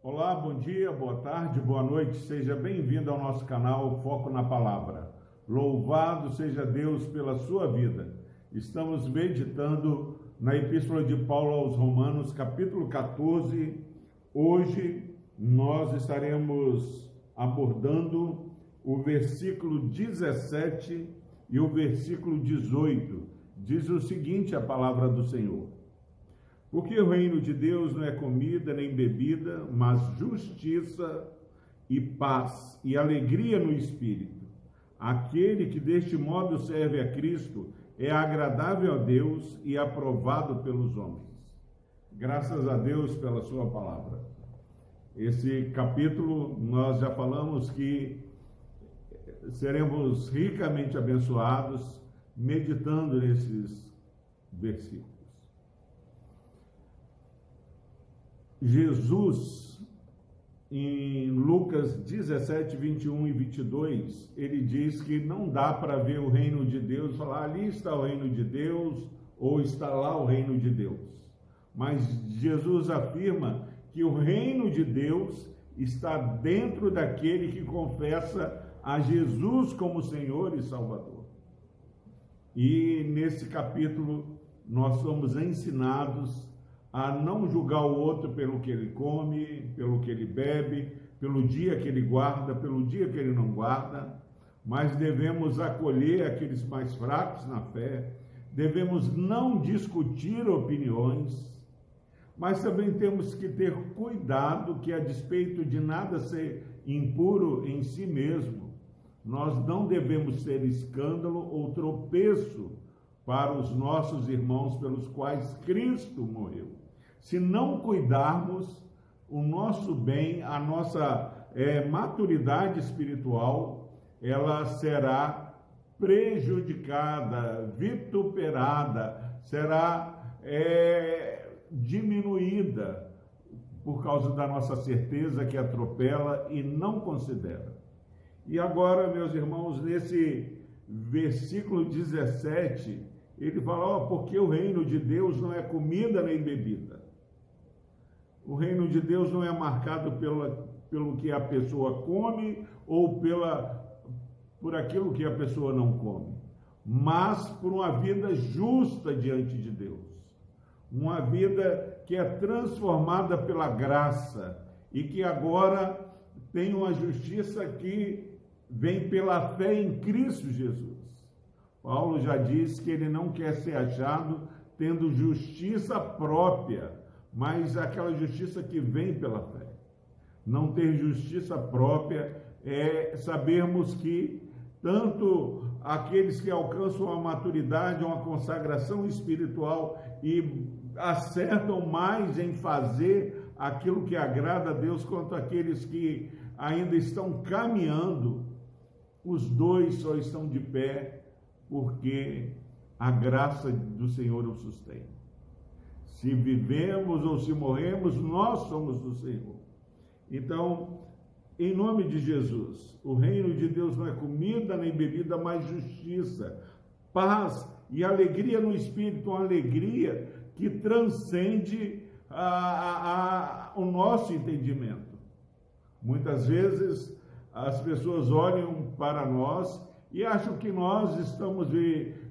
Olá, bom dia, boa tarde, boa noite, seja bem-vindo ao nosso canal Foco na Palavra. Louvado seja Deus pela sua vida. Estamos meditando na Epístola de Paulo aos Romanos, capítulo 14. Hoje nós estaremos abordando o versículo 17 e o versículo 18. Diz o seguinte: a palavra do Senhor. Porque o reino de Deus não é comida nem bebida, mas justiça e paz e alegria no espírito. Aquele que deste modo serve a Cristo é agradável a Deus e aprovado pelos homens. Graças a Deus pela sua palavra. Esse capítulo nós já falamos que seremos ricamente abençoados meditando nesses versículos. Jesus, em Lucas 17, 21 e 22, ele diz que não dá para ver o reino de Deus, falar ali está o reino de Deus ou está lá o reino de Deus. Mas Jesus afirma que o reino de Deus está dentro daquele que confessa a Jesus como Senhor e Salvador. E nesse capítulo nós somos ensinados a não julgar o outro pelo que ele come, pelo que ele bebe, pelo dia que ele guarda, pelo dia que ele não guarda, mas devemos acolher aqueles mais fracos na fé, devemos não discutir opiniões, mas também temos que ter cuidado que, a despeito de nada ser impuro em si mesmo, nós não devemos ser escândalo ou tropeço para os nossos irmãos pelos quais Cristo morreu. Se não cuidarmos, o nosso bem, a nossa é, maturidade espiritual, ela será prejudicada, vituperada, será é, diminuída por causa da nossa certeza que atropela e não considera. E agora, meus irmãos, nesse versículo 17, ele fala: ó, porque o reino de Deus não é comida nem bebida. O reino de Deus não é marcado pela, pelo que a pessoa come ou pela, por aquilo que a pessoa não come, mas por uma vida justa diante de Deus. Uma vida que é transformada pela graça e que agora tem uma justiça que vem pela fé em Cristo Jesus. Paulo já disse que ele não quer ser achado tendo justiça própria, mas aquela justiça que vem pela fé. Não ter justiça própria é sabermos que tanto aqueles que alcançam a maturidade, uma consagração espiritual e acertam mais em fazer aquilo que agrada a Deus, quanto aqueles que ainda estão caminhando, os dois só estão de pé porque a graça do Senhor o sustém. Se vivemos ou se morremos, nós somos do Senhor. Então, em nome de Jesus, o reino de Deus não é comida nem bebida, mas justiça, paz e alegria no Espírito, uma alegria que transcende a, a, a, o nosso entendimento. Muitas vezes as pessoas olham para nós e acham que nós estamos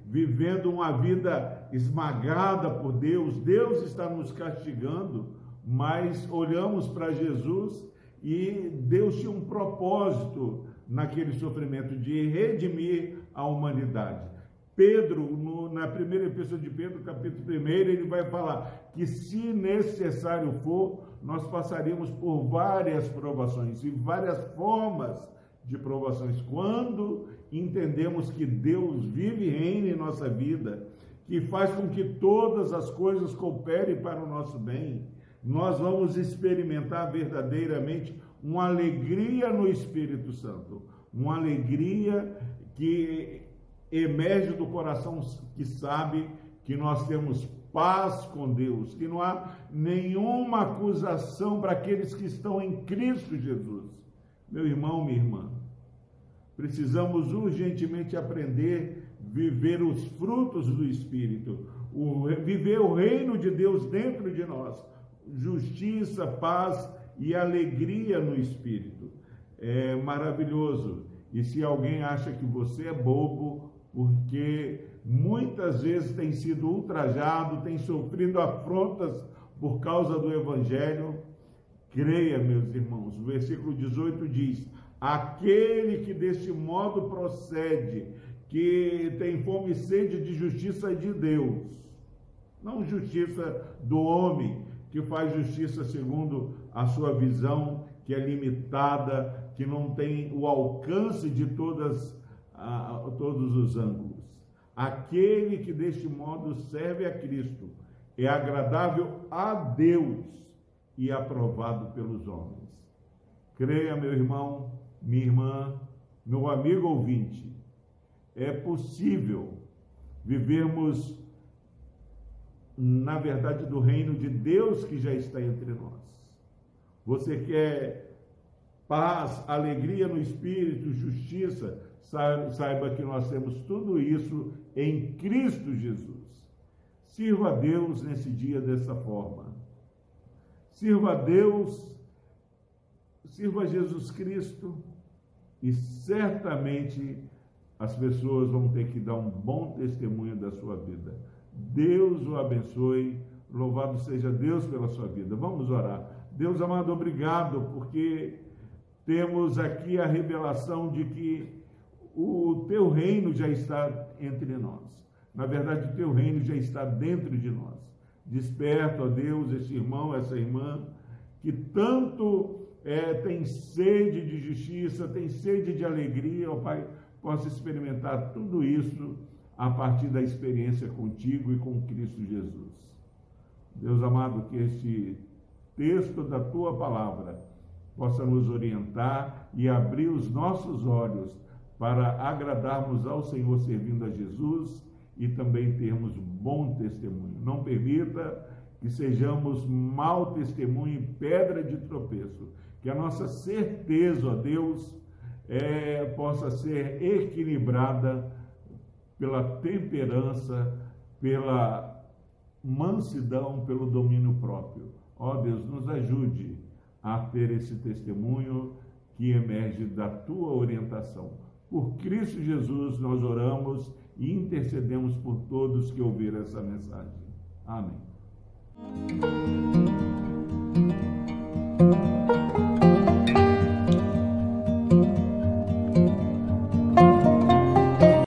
vivendo uma vida esmagada por Deus, Deus está nos castigando, mas olhamos para Jesus e Deus tinha um propósito naquele sofrimento de redimir a humanidade. Pedro, no, na primeira epístola de Pedro, capítulo 1, ele vai falar que se necessário for, nós passaríamos por várias provações e várias formas de provações. Quando entendemos que Deus vive e reina em nossa vida, que faz com que todas as coisas cooperem para o nosso bem, nós vamos experimentar verdadeiramente uma alegria no Espírito Santo, uma alegria que emerge do coração que sabe que nós temos paz com Deus, que não há nenhuma acusação para aqueles que estão em Cristo Jesus. Meu irmão, minha irmã, precisamos urgentemente aprender viver os frutos do Espírito, o, viver o reino de Deus dentro de nós, justiça, paz e alegria no espírito. É maravilhoso. E se alguém acha que você é bobo, porque muitas vezes tem sido ultrajado, tem sofrido afrontas por causa do evangelho, creia, meus irmãos. O versículo 18 diz: Aquele que deste modo procede, que tem fome e sede de justiça de Deus, não justiça do homem, que faz justiça segundo a sua visão, que é limitada, que não tem o alcance de todas, a, todos os ângulos. Aquele que deste modo serve a Cristo é agradável a Deus e aprovado pelos homens. Creia, meu irmão, minha irmã, meu amigo ouvinte, é possível vivermos na verdade do reino de Deus que já está entre nós. Você quer paz, alegria no espírito, justiça, saiba que nós temos tudo isso em Cristo Jesus. Sirva a Deus nesse dia dessa forma. Sirva a Deus, sirva Jesus Cristo e certamente as pessoas vão ter que dar um bom testemunho da sua vida. Deus o abençoe. Louvado seja Deus pela sua vida. Vamos orar. Deus amado, obrigado, porque temos aqui a revelação de que o teu reino já está entre nós. Na verdade, o teu reino já está dentro de nós. Desperta, ó Deus, esse irmão, essa irmã, que tanto é, tem sede de justiça, tem sede de alegria, ó Pai, possa experimentar tudo isso a partir da experiência contigo e com Cristo Jesus. Deus amado, que este texto da tua palavra possa nos orientar e abrir os nossos olhos para agradarmos ao Senhor servindo a Jesus e também termos bom testemunho. Não permita que sejamos mau testemunho e pedra de tropeço. Que a nossa certeza, ó Deus, é, possa ser equilibrada pela temperança, pela mansidão, pelo domínio próprio. Ó Deus, nos ajude a ter esse testemunho que emerge da tua orientação. Por Cristo Jesus nós oramos e intercedemos por todos que ouviram essa mensagem. Amém.